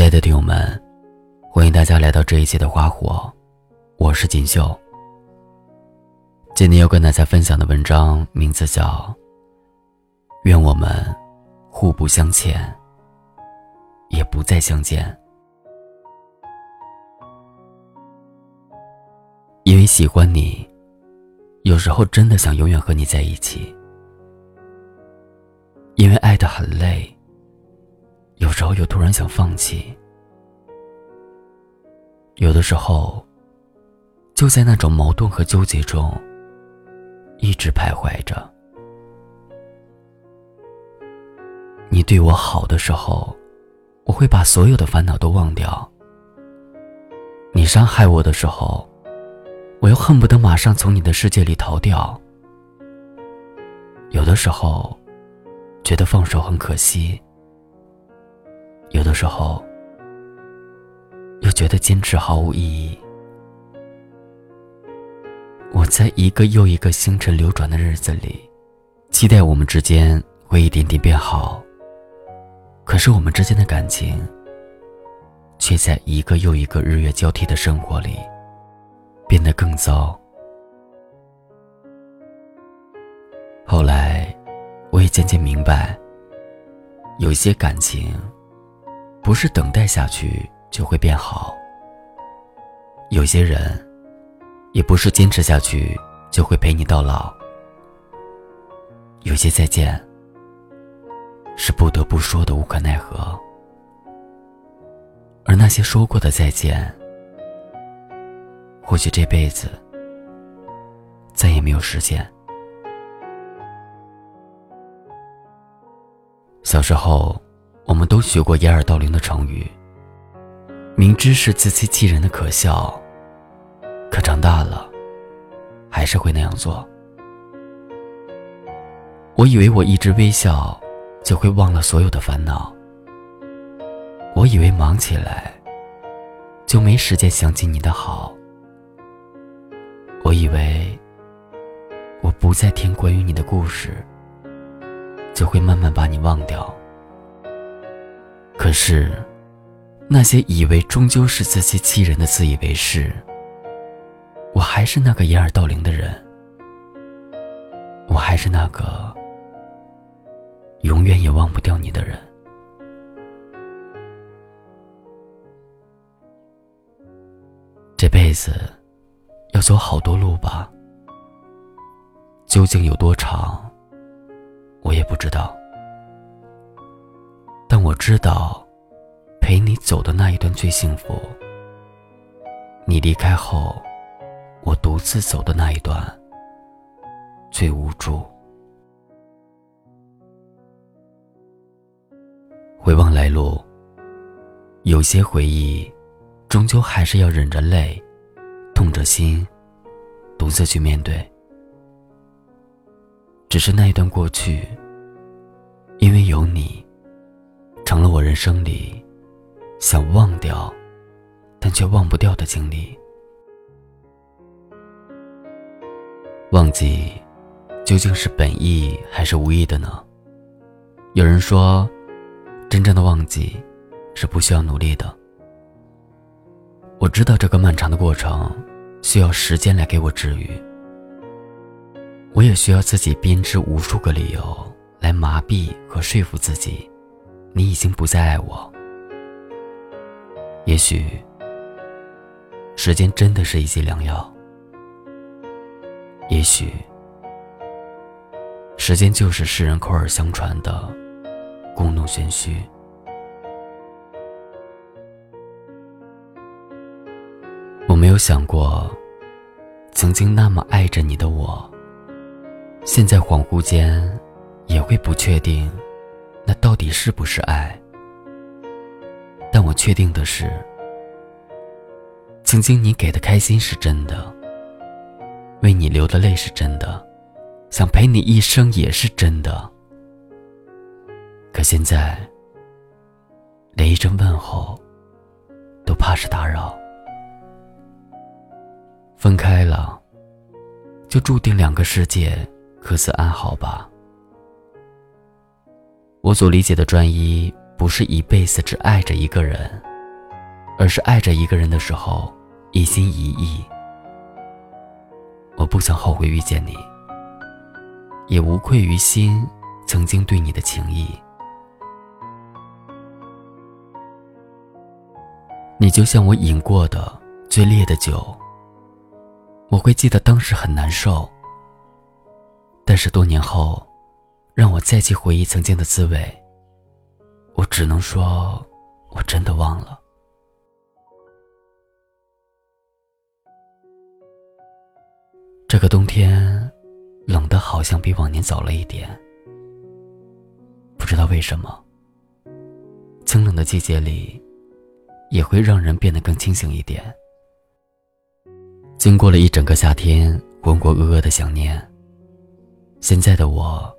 亲爱的听友们，欢迎大家来到这一期的花火，我是锦绣。今天要跟大家分享的文章名字叫《愿我们互不相欠，也不再相见》。因为喜欢你，有时候真的想永远和你在一起；因为爱的很累。有时候又突然想放弃，有的时候就在那种矛盾和纠结中，一直徘徊着。你对我好的时候，我会把所有的烦恼都忘掉；你伤害我的时候，我又恨不得马上从你的世界里逃掉。有的时候，觉得放手很可惜。有的时候，又觉得坚持毫无意义。我在一个又一个星辰流转的日子里，期待我们之间会一点点变好。可是我们之间的感情，却在一个又一个日月交替的生活里，变得更糟。后来，我也渐渐明白，有些感情。不是等待下去就会变好。有些人，也不是坚持下去就会陪你到老。有些再见，是不得不说的无可奈何。而那些说过的再见，或许这辈子再也没有实现。小时候。我们都学过掩耳盗铃的成语，明知是自欺欺人的可笑，可长大了，还是会那样做。我以为我一直微笑，就会忘了所有的烦恼。我以为忙起来，就没时间想起你的好。我以为，我不再听关于你的故事，就会慢慢把你忘掉。可是，那些以为终究是自欺欺人的自以为是，我还是那个掩耳盗铃的人，我还是那个永远也忘不掉你的人。这辈子要走好多路吧，究竟有多长，我也不知道。我知道，陪你走的那一段最幸福。你离开后，我独自走的那一段最无助。回望来路，有些回忆，终究还是要忍着泪，痛着心，独自去面对。只是那一段过去，因为有你。我人生里想忘掉，但却忘不掉的经历。忘记究竟是本意还是无意的呢？有人说，真正的忘记是不需要努力的。我知道这个漫长的过程需要时间来给我治愈，我也需要自己编织无数个理由来麻痹和说服自己。你已经不再爱我，也许时间真的是一剂良药，也许时间就是世人口耳相传的故弄玄虚。我没有想过，曾经那么爱着你的我，现在恍惚间也会不确定。那到底是不是爱？但我确定的是，曾经你给的开心是真的，为你流的泪是真的，想陪你一生也是真的。可现在，连一声问候都怕是打扰。分开了，就注定两个世界各自安好吧。我所理解的专一，不是一辈子只爱着一个人，而是爱着一个人的时候一心一意。我不想后悔遇见你，也无愧于心曾经对你的情谊。你就像我饮过的最烈的酒，我会记得当时很难受，但是多年后，让我再去回忆曾经的滋味，我只能说，我真的忘了。这个冬天，冷的好像比往年早了一点。不知道为什么，清冷的季节里，也会让人变得更清醒一点。经过了一整个夏天浑浑噩噩的想念，现在的我，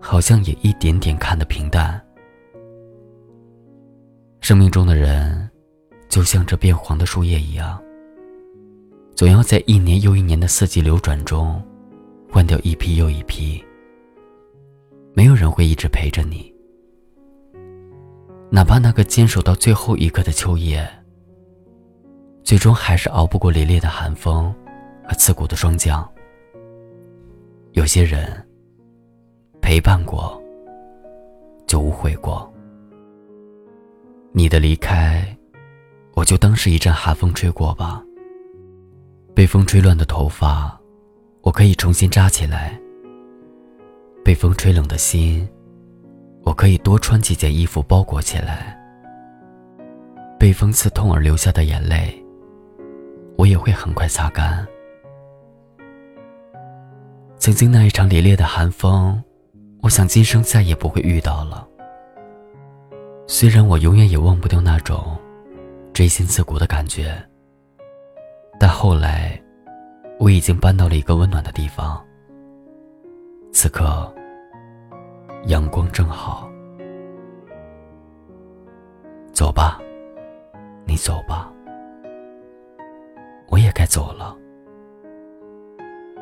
好像也一点点看得平淡。生命中的人，就像这变黄的树叶一样。总要在一年又一年的四季流转中，换掉一批又一批。没有人会一直陪着你，哪怕那个坚守到最后一刻的秋叶，最终还是熬不过凛冽的寒风和刺骨的霜降。有些人陪伴过，就无悔过。你的离开，我就当是一阵寒风吹过吧。被风吹乱的头发，我可以重新扎起来；被风吹冷的心，我可以多穿几件衣服包裹起来；被风刺痛而流下的眼泪，我也会很快擦干。曾经那一场凛冽的寒风，我想今生再也不会遇到了。虽然我永远也忘不掉那种锥心刺骨的感觉。但后来，我已经搬到了一个温暖的地方。此刻，阳光正好。走吧，你走吧，我也该走了。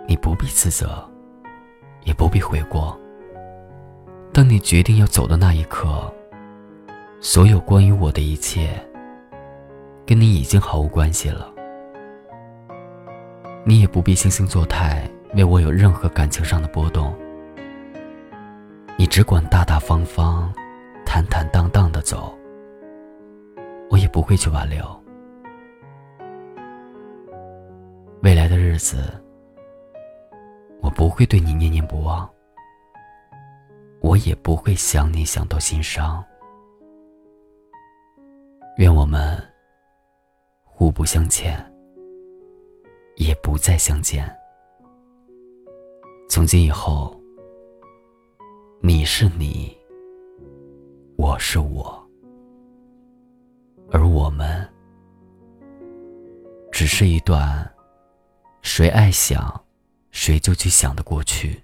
你不必自责，也不必悔过。当你决定要走的那一刻，所有关于我的一切，跟你已经毫无关系了。你也不必惺惺作态，为我有任何感情上的波动。你只管大大方方、坦坦荡荡的走，我也不会去挽留。未来的日子，我不会对你念念不忘，我也不会想你想到心伤。愿我们互不相欠。也不再相见。从今以后，你是你，我是我，而我们只是一段谁爱想，谁就去想的过去。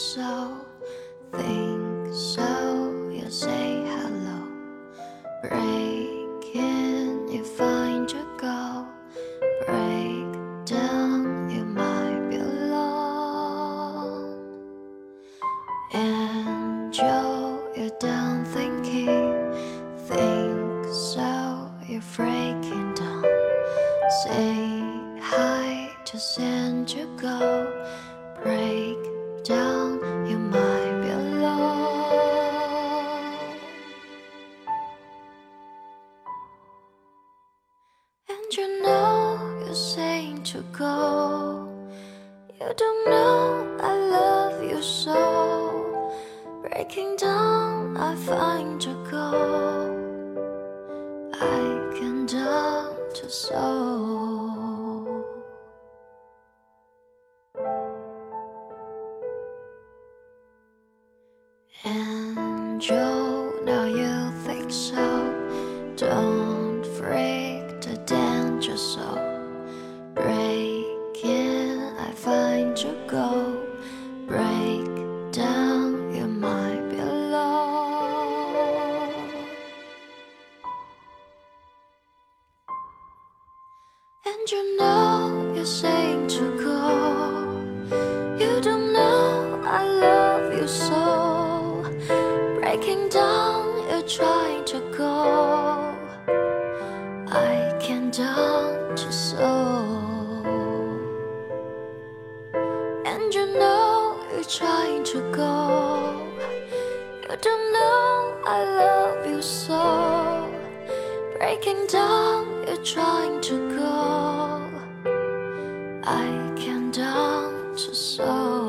so, think so, you say hello. Break in, you find your goal. Break down, you might be alone. And Joe, you're down thinking, think so, you're breaking down. Say hi, to send you go. I love you so breaking down I find your goal. I can down to soul And Joe, now you think so. Don't You know you're saying to go. You don't know I love you so. Breaking down, you're trying to go. I can't to so. And you know you're trying to go. You don't know I love you so. Breaking down, you're trying to go. I can't down to so.